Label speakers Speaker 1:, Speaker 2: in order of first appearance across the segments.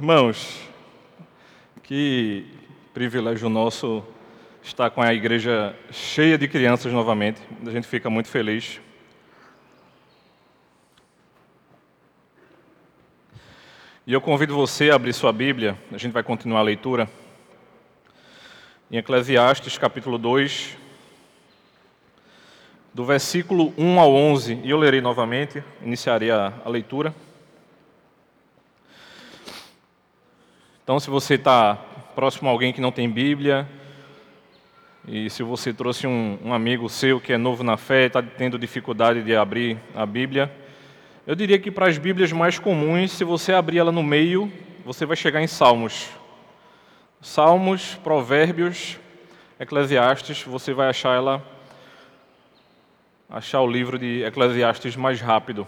Speaker 1: Irmãos, que privilégio nosso estar com a igreja cheia de crianças novamente. A gente fica muito feliz. E eu convido você a abrir sua Bíblia, a gente vai continuar a leitura. Em Eclesiastes, capítulo 2, do versículo 1 ao 11, e eu lerei novamente, iniciarei a, a leitura. Então, se você está próximo a alguém que não tem Bíblia, e se você trouxe um, um amigo seu que é novo na fé, está tendo dificuldade de abrir a Bíblia, eu diria que para as Bíblias mais comuns, se você abrir ela no meio, você vai chegar em Salmos. Salmos, Provérbios, Eclesiastes, você vai achar ela achar o livro de Eclesiastes mais rápido.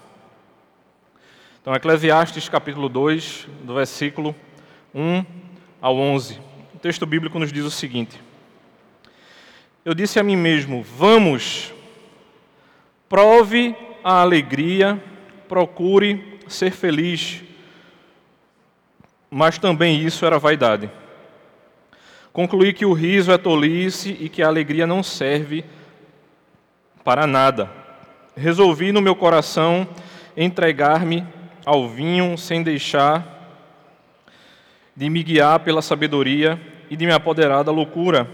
Speaker 1: Então, Eclesiastes capítulo 2, do versículo 1 ao 11. O texto bíblico nos diz o seguinte: Eu disse a mim mesmo: Vamos, prove a alegria, procure ser feliz. Mas também isso era vaidade. Concluí que o riso é tolice e que a alegria não serve para nada. Resolvi no meu coração entregar-me ao vinho sem deixar de me guiar pela sabedoria e de me apoderar da loucura,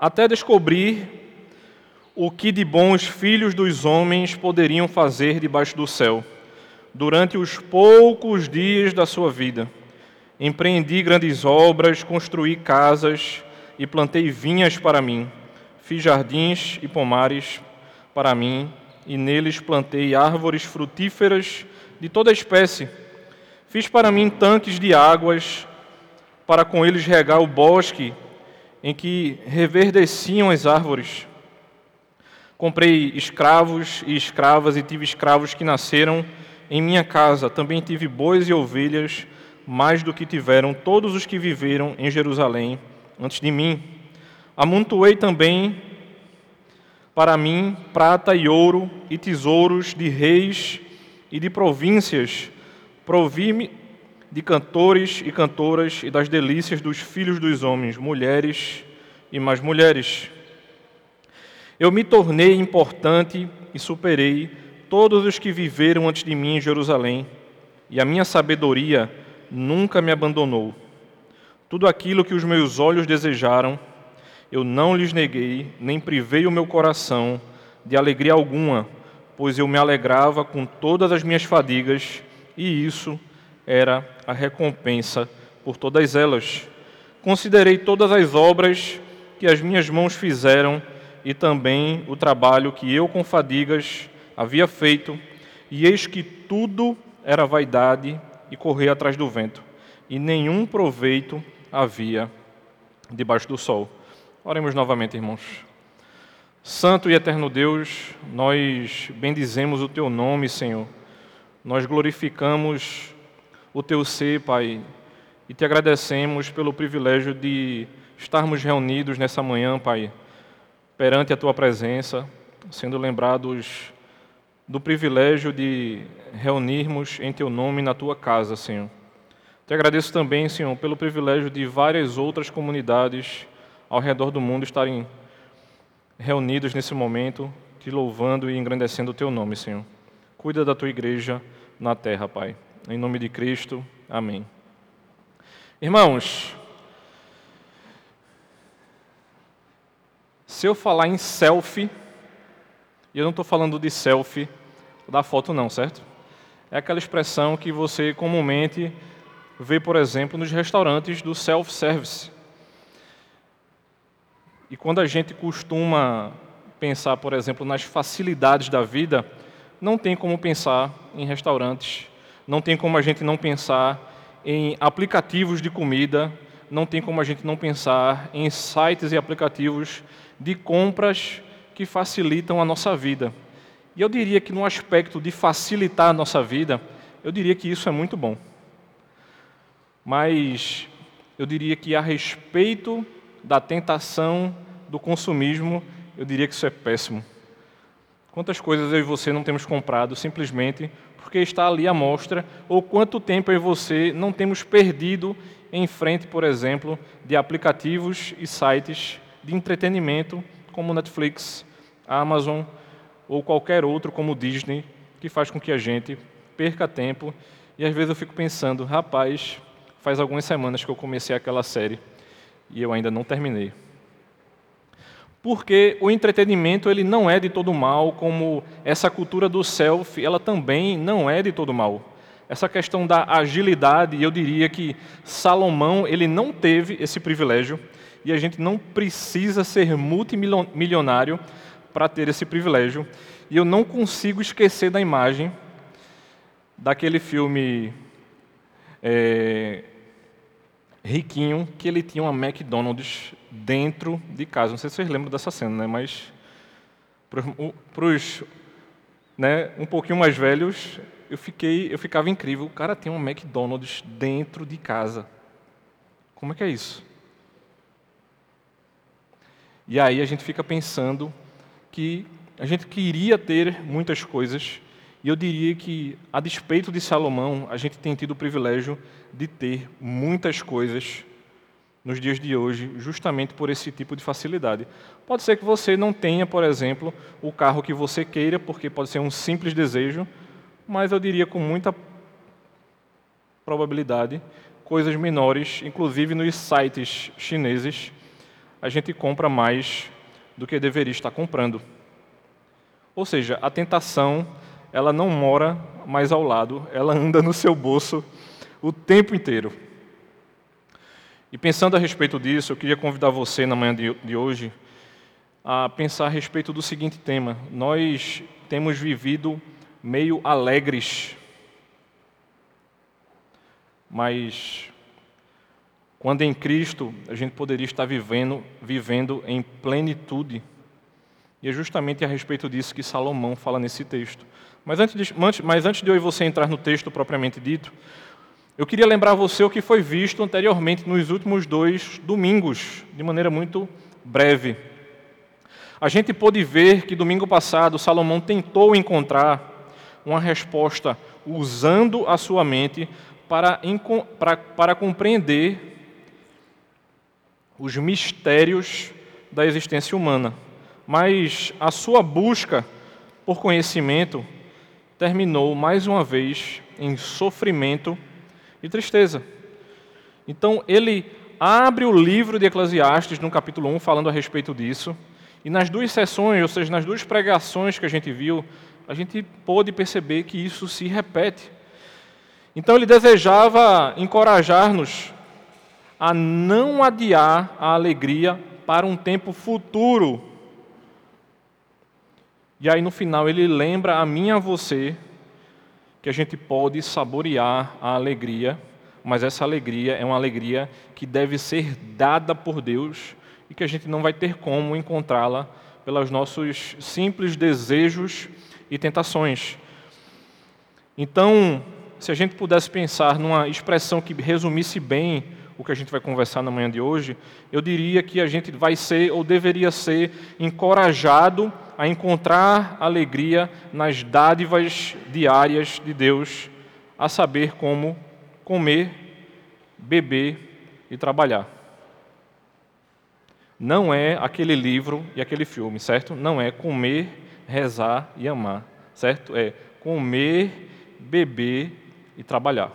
Speaker 1: até descobrir o que de bons filhos dos homens poderiam fazer debaixo do céu, durante os poucos dias da sua vida. Empreendi grandes obras, construí casas e plantei vinhas para mim. Fiz jardins e pomares para mim, e neles plantei árvores frutíferas de toda espécie Fiz para mim tanques de águas, para com eles regar o bosque em que reverdeciam as árvores. Comprei escravos e escravas e tive escravos que nasceram em minha casa. Também tive bois e ovelhas, mais do que tiveram todos os que viveram em Jerusalém antes de mim. Amontoei também para mim prata e ouro e tesouros de reis e de províncias Provi-me de cantores e cantoras e das delícias dos filhos dos homens, mulheres e mais mulheres. Eu me tornei importante e superei todos os que viveram antes de mim em Jerusalém, e a minha sabedoria nunca me abandonou. Tudo aquilo que os meus olhos desejaram, eu não lhes neguei, nem privei o meu coração de alegria alguma, pois eu me alegrava com todas as minhas fadigas e isso era a recompensa por todas elas. Considerei todas as obras que as minhas mãos fizeram e também o trabalho que eu com fadigas havia feito, e eis que tudo era vaidade e correr atrás do vento, e nenhum proveito havia debaixo do sol. Oremos novamente, irmãos. Santo e eterno Deus, nós bendizemos o teu nome, Senhor nós glorificamos o teu ser, Pai, e te agradecemos pelo privilégio de estarmos reunidos nessa manhã, Pai, perante a tua presença, sendo lembrados do privilégio de reunirmos em teu nome na tua casa, Senhor. Te agradeço também, Senhor, pelo privilégio de várias outras comunidades ao redor do mundo estarem reunidos nesse momento, te louvando e engrandecendo o teu nome, Senhor. Cuida da tua igreja na terra, Pai. Em nome de Cristo, amém. Irmãos, se eu falar em selfie, e eu não estou falando de selfie da foto, não, certo? É aquela expressão que você comumente vê, por exemplo, nos restaurantes do self-service. E quando a gente costuma pensar, por exemplo, nas facilidades da vida, não tem como pensar em restaurantes, não tem como a gente não pensar em aplicativos de comida, não tem como a gente não pensar em sites e aplicativos de compras que facilitam a nossa vida. E eu diria que no aspecto de facilitar a nossa vida, eu diria que isso é muito bom. Mas eu diria que a respeito da tentação do consumismo, eu diria que isso é péssimo. Quantas coisas eu e você não temos comprado simplesmente porque está ali a mostra, ou quanto tempo eu e você não temos perdido em frente, por exemplo, de aplicativos e sites de entretenimento como Netflix, Amazon ou qualquer outro como Disney, que faz com que a gente perca tempo. E às vezes eu fico pensando, rapaz, faz algumas semanas que eu comecei aquela série e eu ainda não terminei. Porque o entretenimento ele não é de todo mal, como essa cultura do self, ela também não é de todo mal. Essa questão da agilidade, eu diria que Salomão ele não teve esse privilégio e a gente não precisa ser multimilionário para ter esse privilégio. E eu não consigo esquecer da imagem daquele filme é, riquinho que ele tinha uma McDonald's dentro de casa. Não sei se vocês lembram dessa cena, né? Mas para os né, um pouquinho mais velhos, eu fiquei, eu ficava incrível. O cara tem um McDonald's dentro de casa. Como é que é isso? E aí a gente fica pensando que a gente queria ter muitas coisas, e eu diria que, a despeito de Salomão, a gente tem tido o privilégio de ter muitas coisas nos dias de hoje, justamente por esse tipo de facilidade. Pode ser que você não tenha, por exemplo, o carro que você queira, porque pode ser um simples desejo, mas eu diria com muita probabilidade, coisas menores, inclusive nos sites chineses, a gente compra mais do que deveria estar comprando. Ou seja, a tentação, ela não mora mais ao lado, ela anda no seu bolso o tempo inteiro. E pensando a respeito disso, eu queria convidar você na manhã de hoje a pensar a respeito do seguinte tema: nós temos vivido meio alegres, mas quando em Cristo a gente poderia estar vivendo, vivendo em plenitude. E é justamente a respeito disso que Salomão fala nesse texto. Mas antes de, mas antes de eu e você entrar no texto propriamente dito, eu queria lembrar você o que foi visto anteriormente nos últimos dois domingos, de maneira muito breve. A gente pôde ver que domingo passado Salomão tentou encontrar uma resposta usando a sua mente para, para, para compreender os mistérios da existência humana. Mas a sua busca por conhecimento terminou mais uma vez em sofrimento e tristeza. Então ele abre o livro de Eclesiastes no capítulo 1 falando a respeito disso. E nas duas sessões, ou seja, nas duas pregações que a gente viu, a gente pôde perceber que isso se repete. Então ele desejava encorajar-nos a não adiar a alegria para um tempo futuro. E aí no final ele lembra a mim e a você que a gente pode saborear a alegria, mas essa alegria é uma alegria que deve ser dada por Deus e que a gente não vai ter como encontrá-la pelos nossos simples desejos e tentações. Então, se a gente pudesse pensar numa expressão que resumisse bem o que a gente vai conversar na manhã de hoje, eu diria que a gente vai ser ou deveria ser encorajado a encontrar alegria nas dádivas diárias de Deus, a saber como comer, beber e trabalhar. Não é aquele livro e aquele filme, certo? Não é comer, rezar e amar, certo? É comer, beber e trabalhar.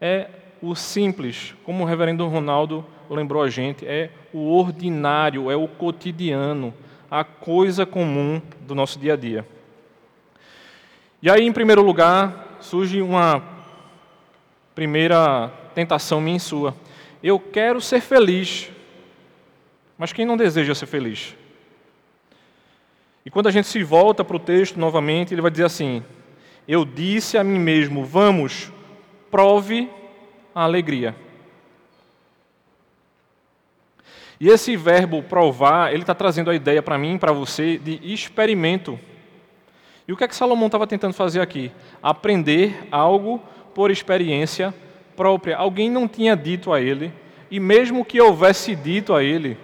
Speaker 1: É o simples, como o reverendo Ronaldo lembrou a gente, é o ordinário, é o cotidiano, a coisa comum do nosso dia a dia. E aí, em primeiro lugar, surge uma primeira tentação minha e sua. Eu quero ser feliz, mas quem não deseja ser feliz? E quando a gente se volta para o texto novamente, ele vai dizer assim: Eu disse a mim mesmo, vamos, prove a alegria. E esse verbo provar, ele está trazendo a ideia para mim, para você, de experimento. E o que é que Salomão estava tentando fazer aqui? Aprender algo por experiência própria. Alguém não tinha dito a ele, e mesmo que houvesse dito a ele,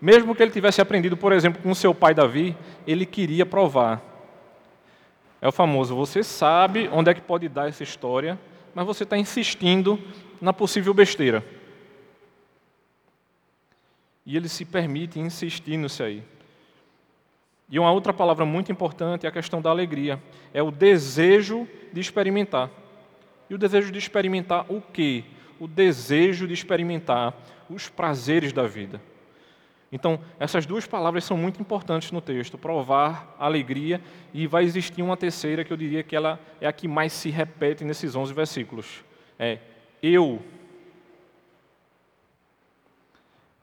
Speaker 1: Mesmo que ele tivesse aprendido, por exemplo, com seu pai Davi, ele queria provar. É o famoso, você sabe onde é que pode dar essa história, mas você está insistindo na possível besteira. E ele se permite insistir nisso aí. E uma outra palavra muito importante é a questão da alegria. É o desejo de experimentar. E o desejo de experimentar o quê? O desejo de experimentar os prazeres da vida. Então, essas duas palavras são muito importantes no texto: provar, alegria, e vai existir uma terceira que eu diria que ela é a que mais se repete nesses 11 versículos. É eu.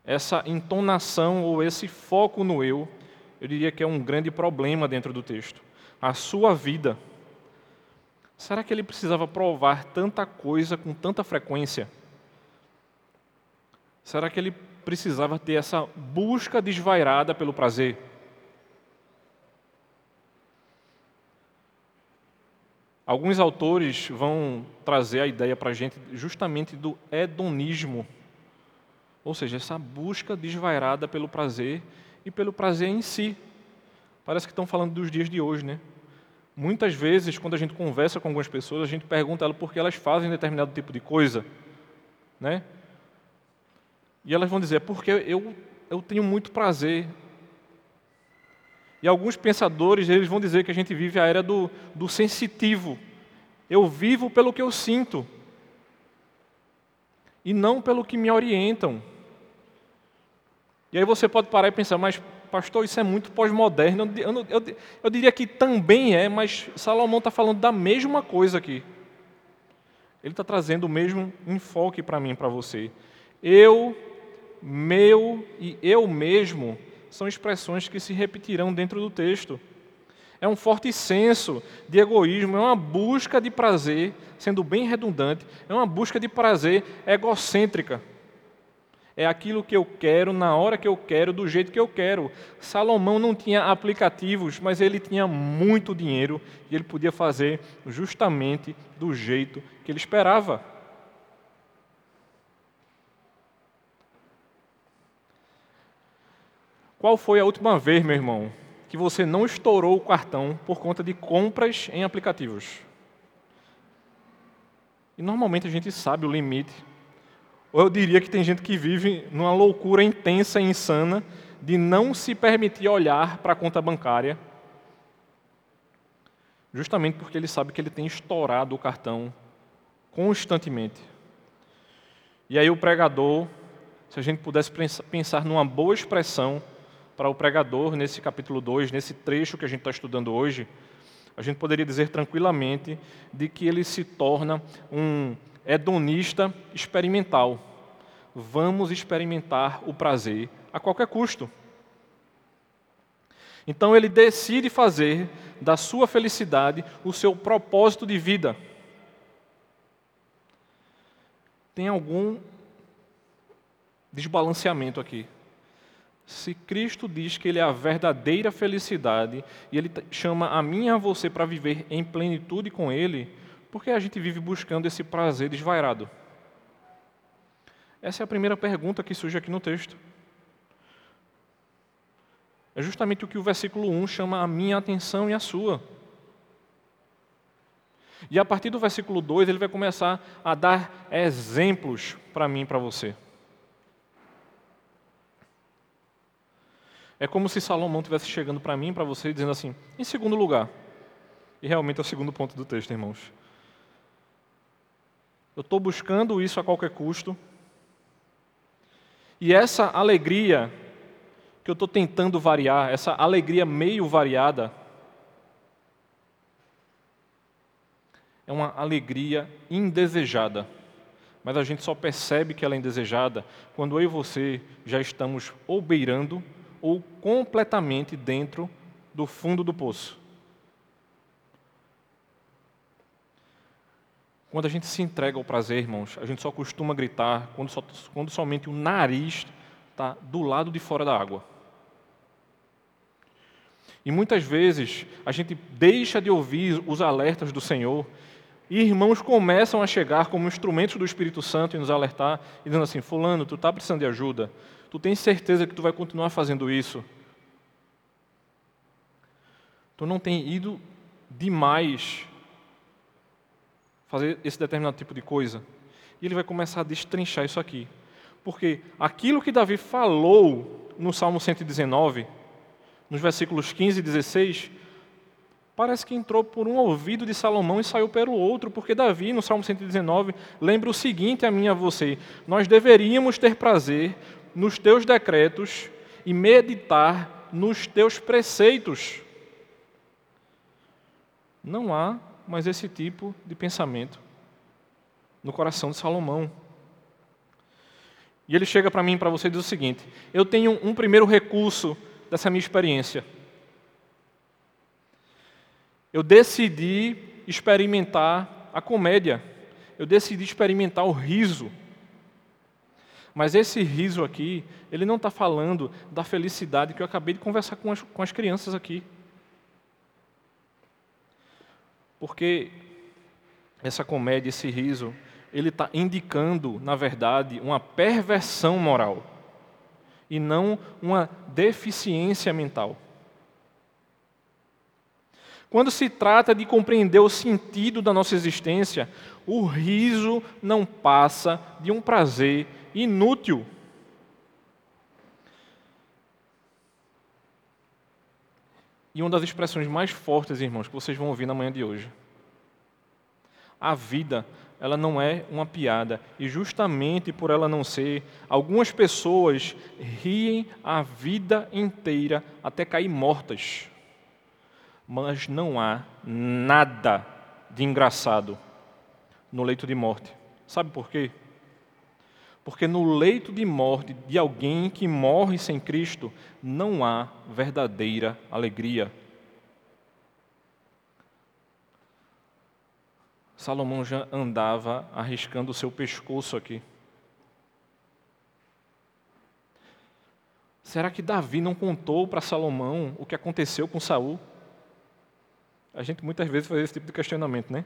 Speaker 1: Essa entonação ou esse foco no eu, eu diria que é um grande problema dentro do texto. A sua vida. Será que ele precisava provar tanta coisa com tanta frequência? Será que ele precisava ter essa busca desvairada pelo prazer. Alguns autores vão trazer a ideia para a gente justamente do hedonismo, ou seja, essa busca desvairada pelo prazer e pelo prazer em si. Parece que estão falando dos dias de hoje, né? Muitas vezes, quando a gente conversa com algumas pessoas, a gente pergunta elas por que elas fazem determinado tipo de coisa, né? E elas vão dizer, porque eu, eu tenho muito prazer. E alguns pensadores eles vão dizer que a gente vive a era do, do sensitivo. Eu vivo pelo que eu sinto. E não pelo que me orientam. E aí você pode parar e pensar, mas pastor, isso é muito pós-moderno. Eu, eu, eu, eu, diria que também é, mas Salomão está falando da mesma coisa aqui. Ele está trazendo o mesmo enfoque para mim para você. Eu meu e eu mesmo são expressões que se repetirão dentro do texto. É um forte senso de egoísmo, é uma busca de prazer, sendo bem redundante, é uma busca de prazer egocêntrica. É aquilo que eu quero, na hora que eu quero, do jeito que eu quero. Salomão não tinha aplicativos, mas ele tinha muito dinheiro e ele podia fazer justamente do jeito que ele esperava. Qual foi a última vez, meu irmão, que você não estourou o cartão por conta de compras em aplicativos? E normalmente a gente sabe o limite. Ou eu diria que tem gente que vive numa loucura intensa e insana de não se permitir olhar para a conta bancária, justamente porque ele sabe que ele tem estourado o cartão constantemente. E aí o pregador, se a gente pudesse pensar numa boa expressão para o pregador nesse capítulo 2, nesse trecho que a gente está estudando hoje, a gente poderia dizer tranquilamente de que ele se torna um hedonista experimental. Vamos experimentar o prazer a qualquer custo. Então ele decide fazer da sua felicidade o seu propósito de vida. Tem algum desbalanceamento aqui. Se Cristo diz que Ele é a verdadeira felicidade e Ele chama a mim e a você para viver em plenitude com Ele, por que a gente vive buscando esse prazer desvairado? Essa é a primeira pergunta que surge aqui no texto. É justamente o que o versículo 1 chama a minha atenção e a sua. E a partir do versículo 2, ele vai começar a dar exemplos para mim e para você. É como se Salomão estivesse chegando para mim, para você, dizendo assim: em segundo lugar. E realmente é o segundo ponto do texto, irmãos. Eu estou buscando isso a qualquer custo. E essa alegria que eu estou tentando variar, essa alegria meio variada, é uma alegria indesejada. Mas a gente só percebe que ela é indesejada quando eu e você já estamos ou beirando ou completamente dentro do fundo do poço. Quando a gente se entrega ao prazer, irmãos, a gente só costuma gritar quando, quando somente o nariz está do lado de fora da água. E muitas vezes a gente deixa de ouvir os alertas do Senhor e irmãos começam a chegar como instrumentos do Espírito Santo e nos alertar e dizendo assim: Fulano, tu está precisando de ajuda. Tu tens certeza que tu vai continuar fazendo isso? Tu não tem ido demais fazer esse determinado tipo de coisa? E ele vai começar a destrinchar isso aqui. Porque aquilo que Davi falou no Salmo 119, nos versículos 15 e 16, parece que entrou por um ouvido de Salomão e saiu pelo outro, porque Davi, no Salmo 119, lembra o seguinte a mim e a você: Nós deveríamos ter prazer nos teus decretos e meditar nos teus preceitos. Não há mais esse tipo de pensamento no coração de Salomão. E ele chega para mim e para você e diz o seguinte: Eu tenho um primeiro recurso dessa minha experiência. Eu decidi experimentar a comédia. Eu decidi experimentar o riso. Mas esse riso aqui, ele não está falando da felicidade que eu acabei de conversar com as, com as crianças aqui. Porque essa comédia, esse riso, ele está indicando, na verdade, uma perversão moral e não uma deficiência mental. Quando se trata de compreender o sentido da nossa existência, o riso não passa de um prazer inútil. E uma das expressões mais fortes, irmãos, que vocês vão ouvir na manhã de hoje. A vida, ela não é uma piada. E justamente por ela não ser, algumas pessoas riem a vida inteira até cair mortas mas não há nada de engraçado no leito de morte. Sabe por quê? Porque no leito de morte de alguém que morre sem Cristo, não há verdadeira alegria. Salomão já andava arriscando o seu pescoço aqui. Será que Davi não contou para Salomão o que aconteceu com Saul? A gente muitas vezes faz esse tipo de questionamento, né?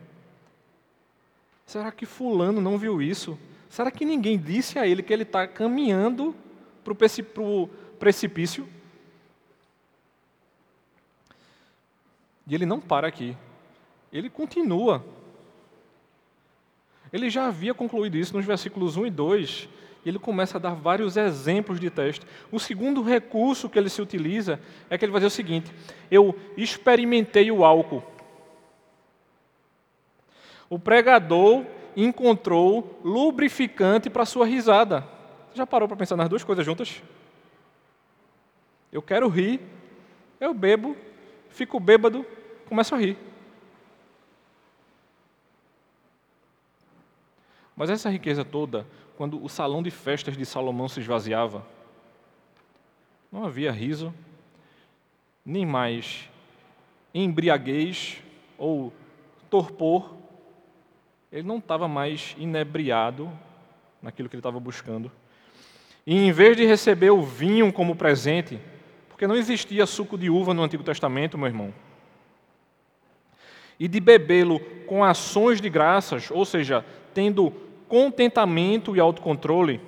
Speaker 1: Será que Fulano não viu isso? Será que ninguém disse a ele que ele está caminhando para o precipício? E ele não para aqui. Ele continua. Ele já havia concluído isso nos versículos 1 e 2, e ele começa a dar vários exemplos de teste. O segundo recurso que ele se utiliza é que ele vai dizer o seguinte: eu experimentei o álcool. O pregador encontrou lubrificante para sua risada. Você já parou para pensar nas duas coisas juntas? Eu quero rir, eu bebo, fico bêbado, começo a rir. Mas essa riqueza toda quando o salão de festas de Salomão se esvaziava, não havia riso, nem mais embriaguez ou torpor. Ele não estava mais inebriado naquilo que ele estava buscando. E em vez de receber o vinho como presente, porque não existia suco de uva no Antigo Testamento, meu irmão, e de bebê-lo com ações de graças, ou seja, tendo contentamento e autocontrole,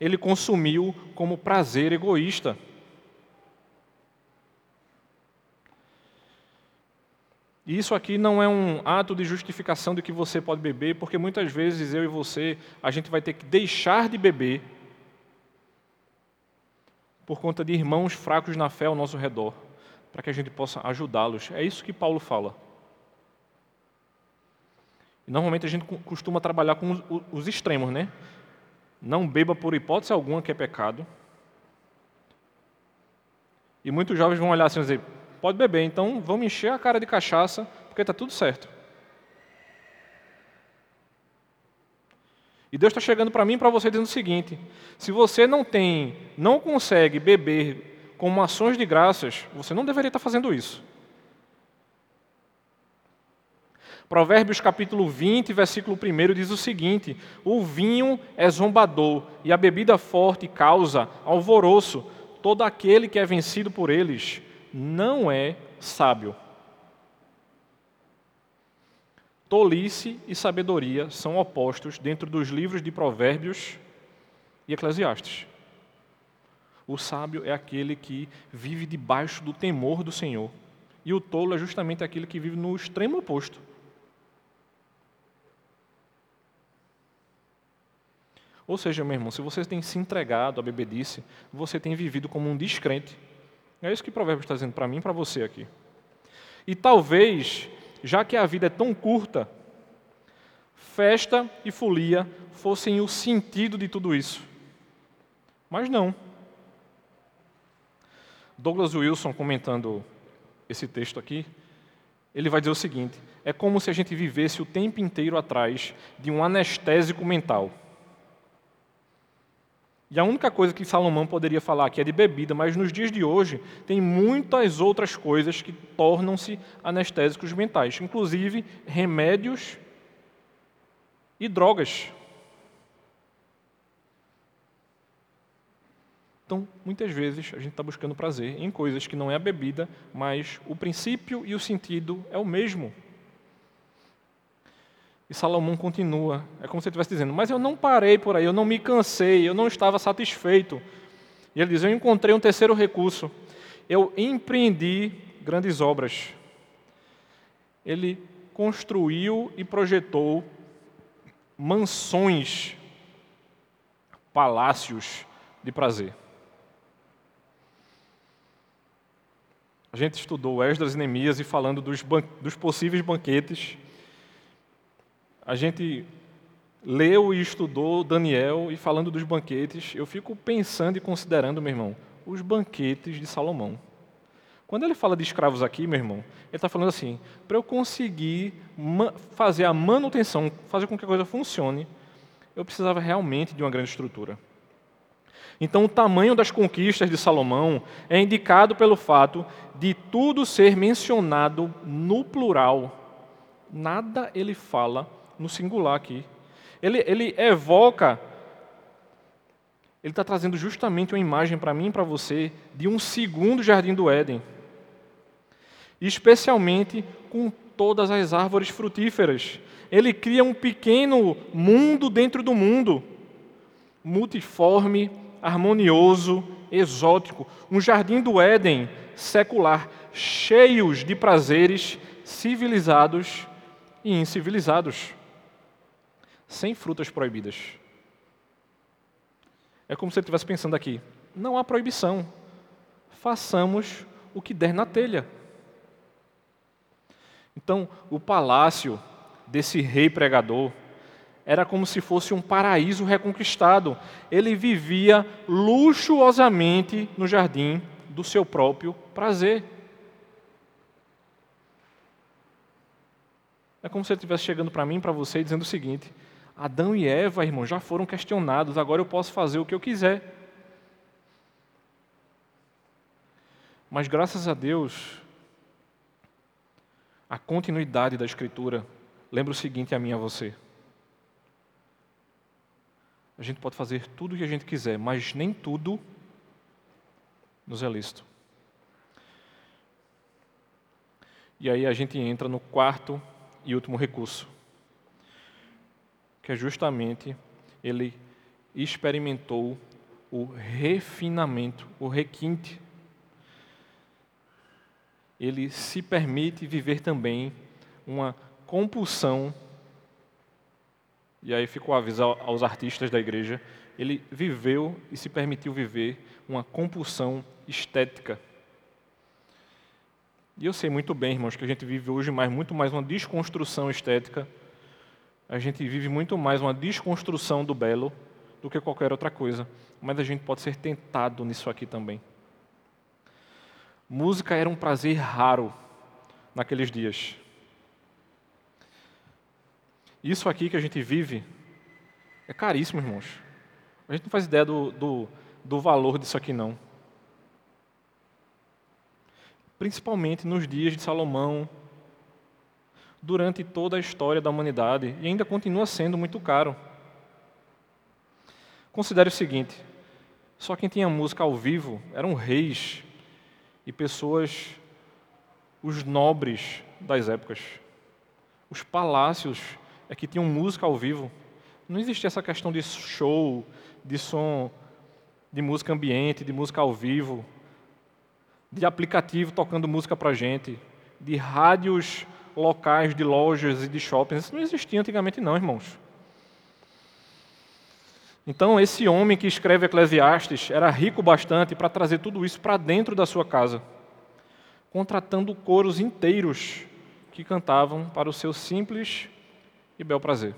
Speaker 1: ele consumiu como prazer egoísta. E isso aqui não é um ato de justificação de que você pode beber, porque muitas vezes eu e você, a gente vai ter que deixar de beber por conta de irmãos fracos na fé ao nosso redor, para que a gente possa ajudá-los. É isso que Paulo fala. Normalmente a gente costuma trabalhar com os, os extremos, né? Não beba por hipótese alguma que é pecado. E muitos jovens vão olhar assim e dizer, pode beber, então vamos encher a cara de cachaça, porque está tudo certo. E Deus está chegando para mim e para você dizendo o seguinte: se você não tem, não consegue beber como ações de graças, você não deveria estar fazendo isso. Provérbios capítulo 20, versículo 1 diz o seguinte: O vinho é zombador e a bebida forte causa alvoroço. Todo aquele que é vencido por eles não é sábio. Tolice e sabedoria são opostos dentro dos livros de Provérbios e Eclesiastes. O sábio é aquele que vive debaixo do temor do Senhor. E o tolo é justamente aquele que vive no extremo oposto. Ou seja, meu irmão, se você tem se entregado à bebedice, você tem vivido como um descrente. É isso que o provérbio está dizendo para mim e para você aqui. E talvez, já que a vida é tão curta, festa e folia fossem o sentido de tudo isso. Mas não. Douglas Wilson, comentando esse texto aqui, ele vai dizer o seguinte: é como se a gente vivesse o tempo inteiro atrás de um anestésico mental. E a única coisa que Salomão poderia falar aqui é de bebida, mas nos dias de hoje tem muitas outras coisas que tornam-se anestésicos mentais, inclusive remédios e drogas. Então, muitas vezes, a gente está buscando prazer em coisas que não é a bebida, mas o princípio e o sentido é o mesmo. E Salomão continua, é como se ele estivesse dizendo: Mas eu não parei por aí, eu não me cansei, eu não estava satisfeito. E ele diz: Eu encontrei um terceiro recurso. Eu empreendi grandes obras. Ele construiu e projetou mansões, palácios de prazer. A gente estudou Esdras e Neemias e falando dos, dos possíveis banquetes a gente leu e estudou Daniel e falando dos banquetes, eu fico pensando e considerando, meu irmão, os banquetes de Salomão. Quando ele fala de escravos aqui, meu irmão, ele está falando assim: para eu conseguir fazer a manutenção, fazer com que a coisa funcione, eu precisava realmente de uma grande estrutura. Então, o tamanho das conquistas de Salomão é indicado pelo fato de tudo ser mencionado no plural. Nada ele fala no singular aqui. Ele, ele evoca, ele está trazendo justamente uma imagem para mim e para você de um segundo jardim do Éden. Especialmente com todas as árvores frutíferas. Ele cria um pequeno mundo dentro do mundo, multiforme, harmonioso, exótico. Um jardim do Éden secular, cheios de prazeres civilizados e incivilizados sem frutas proibidas. É como se ele estivesse pensando aqui: não há proibição, façamos o que der na telha. Então, o palácio desse rei pregador era como se fosse um paraíso reconquistado. Ele vivia luxuosamente no jardim do seu próprio prazer. É como se ele estivesse chegando para mim para você dizendo o seguinte: Adão e Eva, irmão, já foram questionados, agora eu posso fazer o que eu quiser. Mas graças a Deus, a continuidade da Escritura lembra o seguinte a mim e a você. A gente pode fazer tudo o que a gente quiser, mas nem tudo nos é lícito. E aí a gente entra no quarto e último recurso que é justamente ele experimentou o refinamento, o requinte. Ele se permite viver também uma compulsão, e aí ficou aviso aos artistas da igreja, ele viveu e se permitiu viver uma compulsão estética. E eu sei muito bem, irmãos, que a gente vive hoje mais, muito mais uma desconstrução estética a gente vive muito mais uma desconstrução do belo do que qualquer outra coisa, mas a gente pode ser tentado nisso aqui também. Música era um prazer raro naqueles dias. Isso aqui que a gente vive é caríssimo, irmãos. A gente não faz ideia do, do, do valor disso aqui, não. Principalmente nos dias de Salomão, durante toda a história da humanidade e ainda continua sendo muito caro. Considere o seguinte: só quem tinha música ao vivo eram reis e pessoas, os nobres das épocas. Os palácios é que tinham música ao vivo. Não existia essa questão de show, de som de música ambiente, de música ao vivo, de aplicativo tocando música para gente, de rádios locais de lojas e de shoppings. Isso não existia antigamente, não, irmãos. Então, esse homem que escreve Eclesiastes era rico bastante para trazer tudo isso para dentro da sua casa, contratando coros inteiros que cantavam para o seu simples e bel prazer.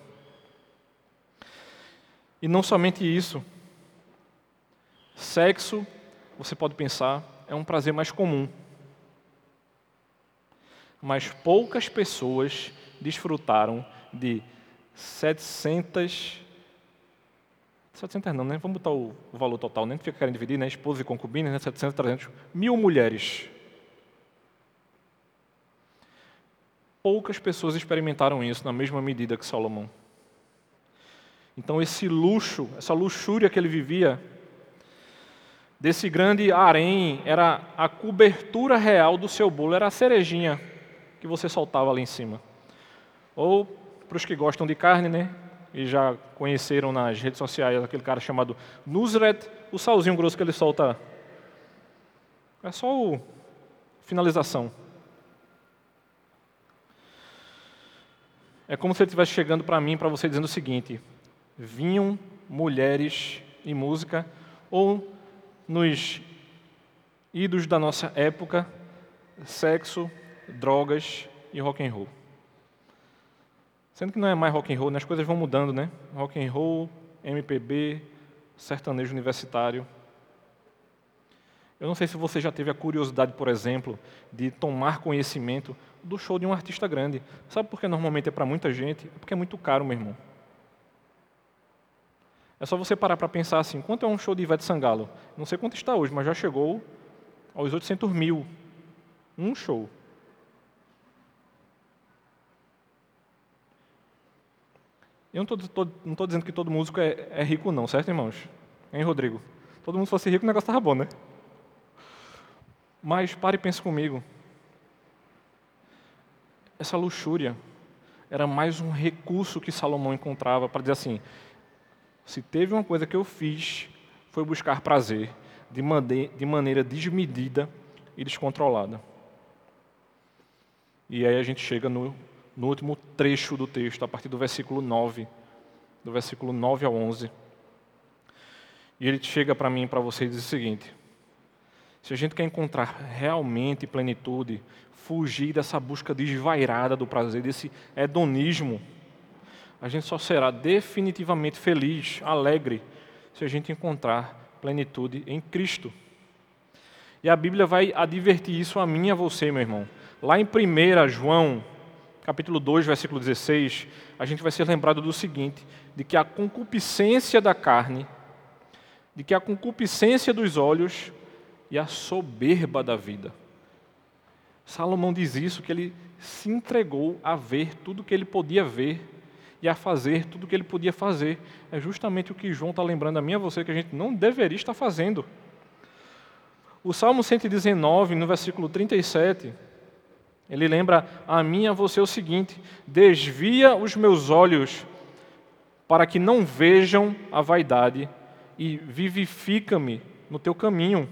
Speaker 1: E não somente isso, sexo, você pode pensar, é um prazer mais comum mas poucas pessoas desfrutaram de 700 700 não, né? Vamos botar o, valor total, nem né? fica querendo dividir, né? Esposa e concubina, né? 700, 300, mil mulheres. Poucas pessoas experimentaram isso na mesma medida que Salomão. Então, esse luxo, essa luxúria que ele vivia, desse grande harém, era a cobertura real do seu bolo, era a cerejinha que você soltava ali em cima. Ou, para os que gostam de carne, né? E já conheceram nas redes sociais aquele cara chamado Nusret, o salzinho grosso que ele solta. É só o finalização. É como se ele estivesse chegando para mim, para você, dizendo o seguinte: vinham mulheres e música, ou nos idos da nossa época, sexo, drogas e rock and roll. Sendo que não é mais rock and roll, né? as coisas vão mudando, né? Rock and roll, MPB, sertanejo universitário. Eu não sei se você já teve a curiosidade, por exemplo, de tomar conhecimento do show de um artista grande. Sabe por que normalmente é para muita gente? É porque é muito caro, meu irmão. É só você parar para pensar assim, quanto é um show de Ivete Sangalo? Não sei quanto está hoje, mas já chegou aos 800 mil. Um show. Eu não estou dizendo que todo músico é, é, rico, não, certo, irmãos? Hein, Rodrigo? Todo mundo fosse rico, o negócio estava bom, né? Mas pare e pense comigo. Essa luxúria era mais um recurso que Salomão encontrava para dizer assim: se teve uma coisa que eu fiz, foi buscar prazer de, de maneira desmedida e descontrolada. E aí a gente chega no no último trecho do texto, a partir do versículo 9, do versículo 9 ao 11. E ele chega para mim e para você e diz o seguinte: se a gente quer encontrar realmente plenitude, fugir dessa busca desvairada do prazer, desse hedonismo, a gente só será definitivamente feliz, alegre, se a gente encontrar plenitude em Cristo. E a Bíblia vai advertir isso a mim e a você, meu irmão. Lá em 1 João capítulo 2, versículo 16, a gente vai ser lembrado do seguinte: de que a concupiscência da carne, de que a concupiscência dos olhos e a soberba da vida. Salomão diz isso, que ele se entregou a ver tudo o que ele podia ver e a fazer tudo o que ele podia fazer. É justamente o que João está lembrando a mim e a você, que a gente não deveria estar fazendo. O Salmo 119, no versículo 37, ele lembra a mim e a você o seguinte: desvia os meus olhos para que não vejam a vaidade e vivifica-me no teu caminho.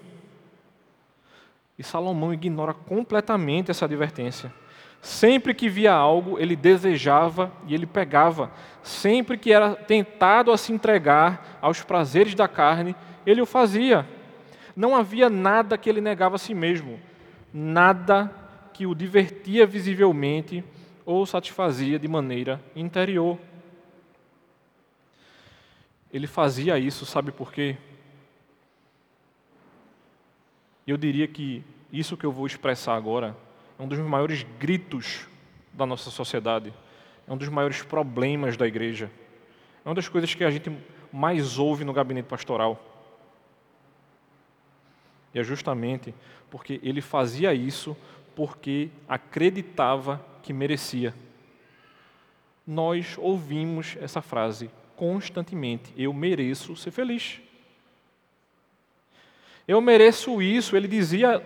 Speaker 1: E Salomão ignora completamente essa advertência. Sempre que via algo, ele desejava e ele pegava. Sempre que era tentado a se entregar aos prazeres da carne, ele o fazia. Não havia nada que ele negava a si mesmo. Nada que o divertia visivelmente ou satisfazia de maneira interior. Ele fazia isso, sabe por quê? Eu diria que isso que eu vou expressar agora é um dos maiores gritos da nossa sociedade, é um dos maiores problemas da igreja, é uma das coisas que a gente mais ouve no gabinete pastoral. E é justamente porque ele fazia isso porque acreditava que merecia. Nós ouvimos essa frase constantemente: eu mereço ser feliz. Eu mereço isso, ele dizia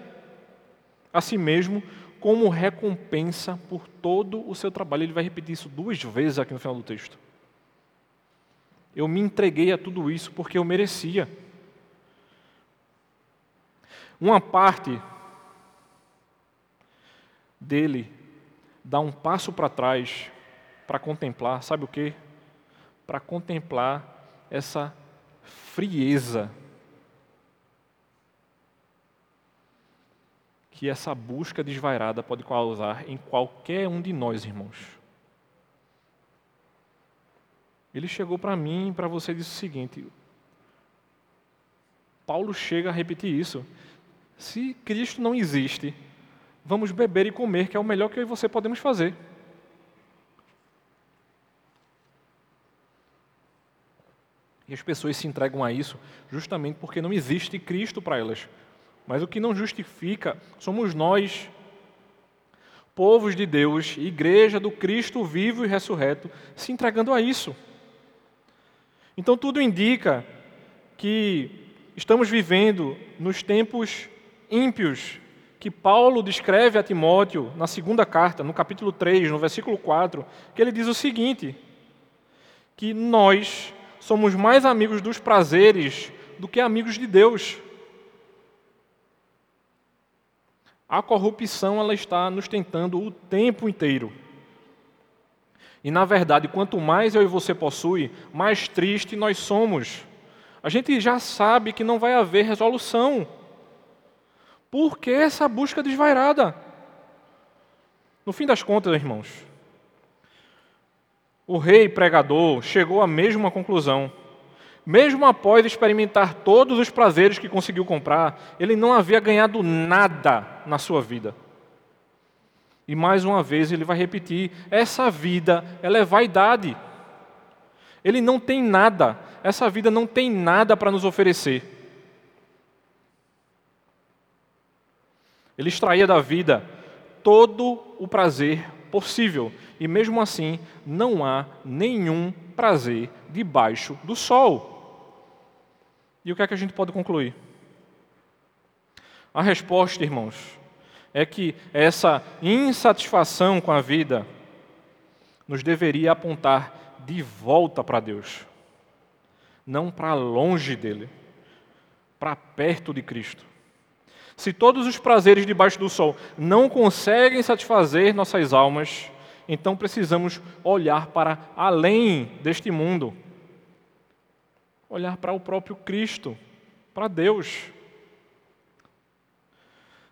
Speaker 1: a si mesmo, como recompensa por todo o seu trabalho. Ele vai repetir isso duas vezes aqui no final do texto. Eu me entreguei a tudo isso porque eu merecia. Uma parte dele dá um passo para trás para contemplar, sabe o que? Para contemplar essa frieza que essa busca desvairada pode causar em qualquer um de nós, irmãos. Ele chegou para mim e para você e disse o seguinte: Paulo chega a repetir isso. Se Cristo não existe, vamos beber e comer, que é o melhor que eu e você podemos fazer. E as pessoas se entregam a isso justamente porque não existe Cristo para elas. Mas o que não justifica somos nós, povos de Deus, igreja do Cristo vivo e ressurreto, se entregando a isso. Então tudo indica que estamos vivendo nos tempos ímpios que Paulo descreve a Timóteo na segunda carta, no capítulo 3, no versículo 4, que ele diz o seguinte: que nós somos mais amigos dos prazeres do que amigos de Deus. A corrupção ela está nos tentando o tempo inteiro. E na verdade, quanto mais eu e você possui, mais triste nós somos. A gente já sabe que não vai haver resolução. Por que essa busca desvairada? No fim das contas, irmãos, o rei pregador chegou à mesma conclusão. Mesmo após experimentar todos os prazeres que conseguiu comprar, ele não havia ganhado nada na sua vida. E mais uma vez ele vai repetir: essa vida, ela é vaidade. Ele não tem nada, essa vida não tem nada para nos oferecer. Ele extraía da vida todo o prazer possível, e mesmo assim não há nenhum prazer debaixo do sol. E o que é que a gente pode concluir? A resposta, irmãos, é que essa insatisfação com a vida nos deveria apontar de volta para Deus, não para longe dele, para perto de Cristo. Se todos os prazeres debaixo do sol não conseguem satisfazer nossas almas, então precisamos olhar para além deste mundo. Olhar para o próprio Cristo, para Deus.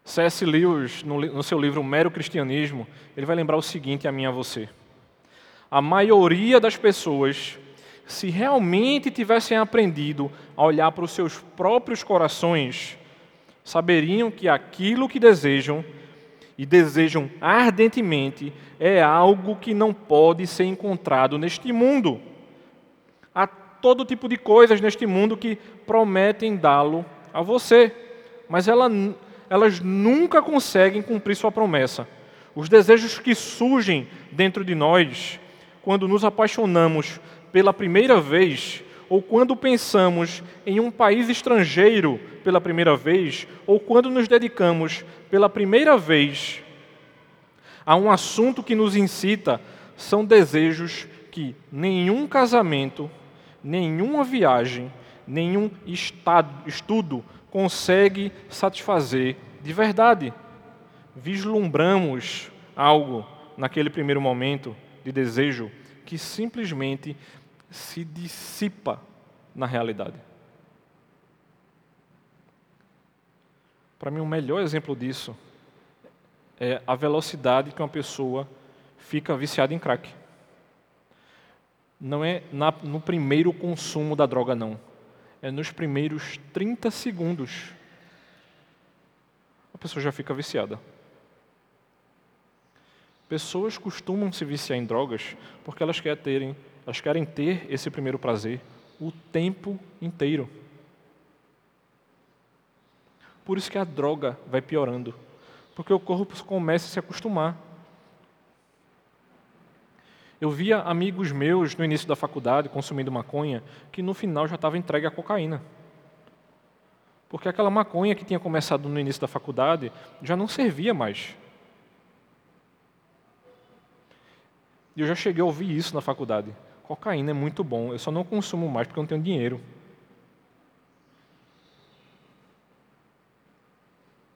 Speaker 1: C.S. Lewis, no, seu livro Mero Cristianismo, ele vai lembrar o seguinte a mim e a você. A maioria das pessoas, se realmente tivessem aprendido a olhar para os seus próprios corações, saberiam que aquilo que desejam e desejam ardentemente é algo que não pode ser encontrado neste mundo. Há todo tipo de coisas neste mundo que prometem dá-lo a você, mas ela, elas nunca conseguem cumprir sua promessa. Os desejos que surgem dentro de nós quando nos apaixonamos pela primeira vez ou quando pensamos em um país estrangeiro pela primeira vez, ou quando nos dedicamos pela primeira vez a um assunto que nos incita, são desejos que nenhum casamento, nenhuma viagem, nenhum estado, estudo consegue satisfazer de verdade. Vislumbramos algo naquele primeiro momento de desejo que simplesmente se dissipa na realidade. Para mim, o melhor exemplo disso é a velocidade que uma pessoa fica viciada em crack. Não é na, no primeiro consumo da droga, não. É nos primeiros 30 segundos. A pessoa já fica viciada. Pessoas costumam se viciar em drogas porque elas querem terem elas querem ter esse primeiro prazer o tempo inteiro. Por isso que a droga vai piorando, porque o corpo começa a se acostumar. Eu via amigos meus no início da faculdade consumindo maconha que no final já estava entregue à cocaína. Porque aquela maconha que tinha começado no início da faculdade já não servia mais. E eu já cheguei a ouvir isso na faculdade. Cocaína é muito bom, eu só não consumo mais porque eu não tenho dinheiro.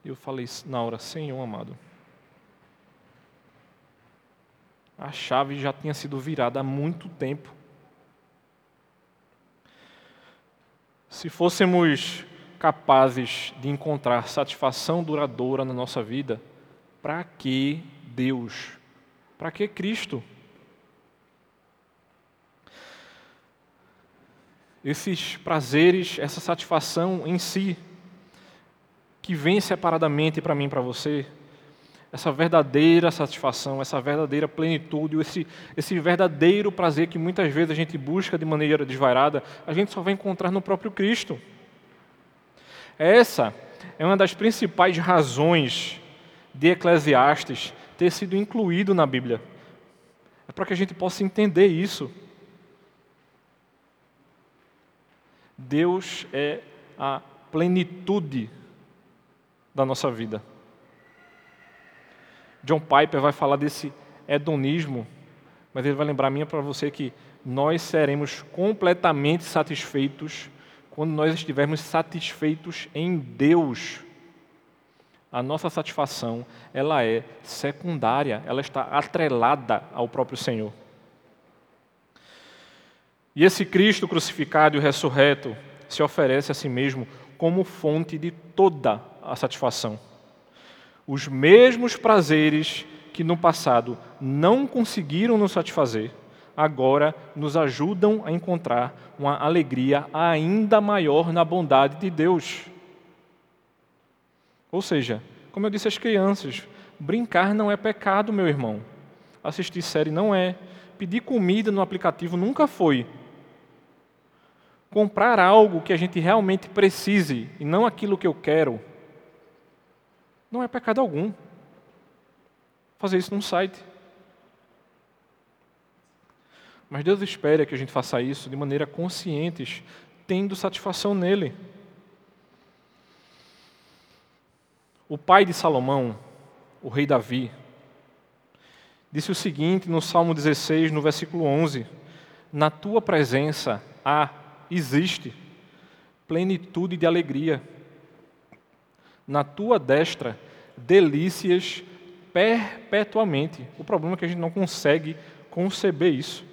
Speaker 1: E eu falei na hora, Senhor amado, a chave já tinha sido virada há muito tempo. Se fôssemos capazes de encontrar satisfação duradoura na nossa vida, para que Deus? Para que Cristo? Esses prazeres, essa satisfação em si, que vem separadamente para mim e para você, essa verdadeira satisfação, essa verdadeira plenitude, esse, esse verdadeiro prazer que muitas vezes a gente busca de maneira desvairada, a gente só vai encontrar no próprio Cristo. Essa é uma das principais razões de Eclesiastes ter sido incluído na Bíblia. É para que a gente possa entender isso. Deus é a plenitude da nossa vida. John Piper vai falar desse hedonismo, mas ele vai lembrar a mim para você que nós seremos completamente satisfeitos quando nós estivermos satisfeitos em Deus. A nossa satisfação, ela é secundária, ela está atrelada ao próprio Senhor. E esse Cristo crucificado e ressurreto se oferece a si mesmo como fonte de toda a satisfação. Os mesmos prazeres que no passado não conseguiram nos satisfazer, agora nos ajudam a encontrar uma alegria ainda maior na bondade de Deus. Ou seja, como eu disse às crianças, brincar não é pecado, meu irmão. Assistir série não é. Pedir comida no aplicativo nunca foi. Comprar algo que a gente realmente precise e não aquilo que eu quero não é pecado algum. Fazer isso num site. Mas Deus espera que a gente faça isso de maneira consciente, tendo satisfação nele. O pai de Salomão, o rei Davi, disse o seguinte no Salmo 16, no versículo 11: Na tua presença há, existe, plenitude de alegria na tua destra delícias perpetuamente. O problema é que a gente não consegue conceber isso.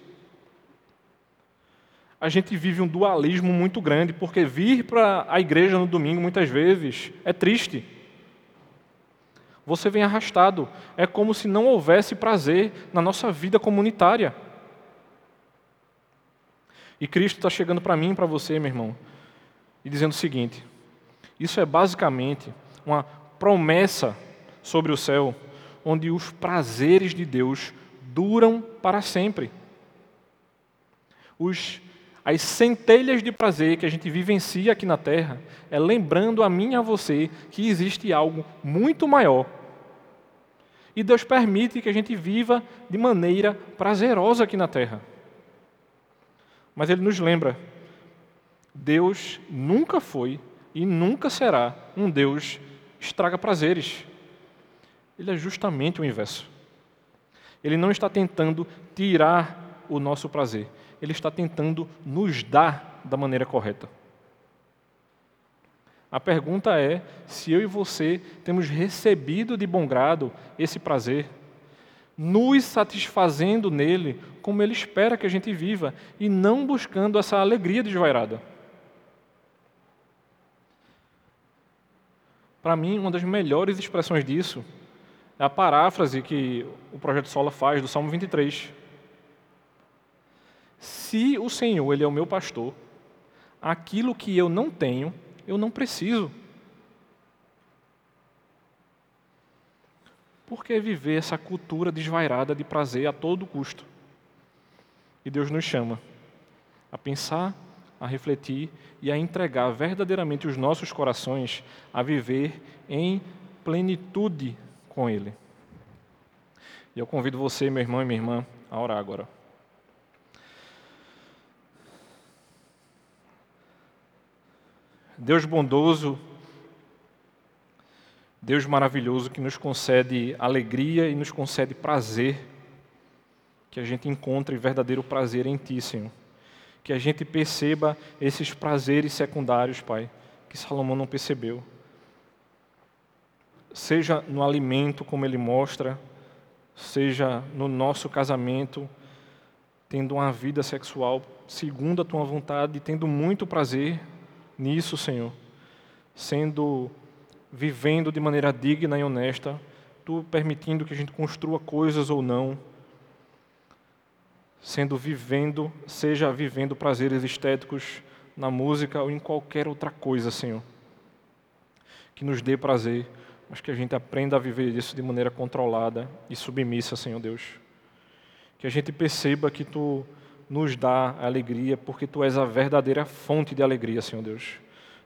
Speaker 1: A gente vive um dualismo muito grande, porque vir para a igreja no domingo muitas vezes é triste. Você vem arrastado. É como se não houvesse prazer na nossa vida comunitária. E Cristo está chegando para mim e para você, meu irmão, e dizendo o seguinte: isso é basicamente uma promessa sobre o céu, onde os prazeres de Deus duram para sempre. Os, as centelhas de prazer que a gente vivencia aqui na terra é lembrando a mim e a você que existe algo muito maior. E Deus permite que a gente viva de maneira prazerosa aqui na terra. Mas Ele nos lembra: Deus nunca foi e nunca será um Deus estraga prazeres. Ele é justamente o inverso. Ele não está tentando tirar o nosso prazer, ele está tentando nos dar da maneira correta. A pergunta é se eu e você temos recebido de bom grado esse prazer, nos satisfazendo nele como ele espera que a gente viva e não buscando essa alegria desvairada. Para mim, uma das melhores expressões disso é a paráfrase que o projeto Sola faz do Salmo 23. Se o Senhor ele é o meu pastor, aquilo que eu não tenho, eu não preciso. Por que viver essa cultura desvairada de prazer a todo custo? E Deus nos chama a pensar a refletir e a entregar verdadeiramente os nossos corações a viver em plenitude com Ele. E eu convido você, meu irmão e minha irmã, a orar agora. Deus bondoso, Deus maravilhoso que nos concede alegria e nos concede prazer, que a gente encontre verdadeiro prazer em Ti, Senhor que a gente perceba esses prazeres secundários, Pai, que Salomão não percebeu. seja no alimento, como ele mostra, seja no nosso casamento, tendo uma vida sexual segundo a tua vontade, tendo muito prazer nisso, Senhor, sendo vivendo de maneira digna e honesta, tu permitindo que a gente construa coisas ou não, sendo vivendo, seja vivendo prazeres estéticos na música ou em qualquer outra coisa, Senhor. Que nos dê prazer, mas que a gente aprenda a viver isso de maneira controlada e submissa, Senhor Deus. Que a gente perceba que tu nos dá alegria, porque tu és a verdadeira fonte de alegria, Senhor Deus.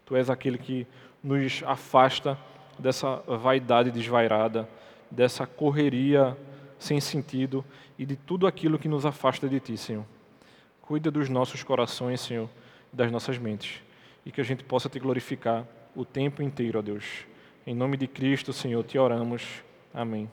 Speaker 1: Tu és aquele que nos afasta dessa vaidade desvairada, dessa correria sem sentido e de tudo aquilo que nos afasta de Ti, Senhor. Cuida dos nossos corações, Senhor, das nossas mentes, e que a gente possa Te glorificar o tempo inteiro, ó Deus. Em nome de Cristo, Senhor, Te oramos. Amém.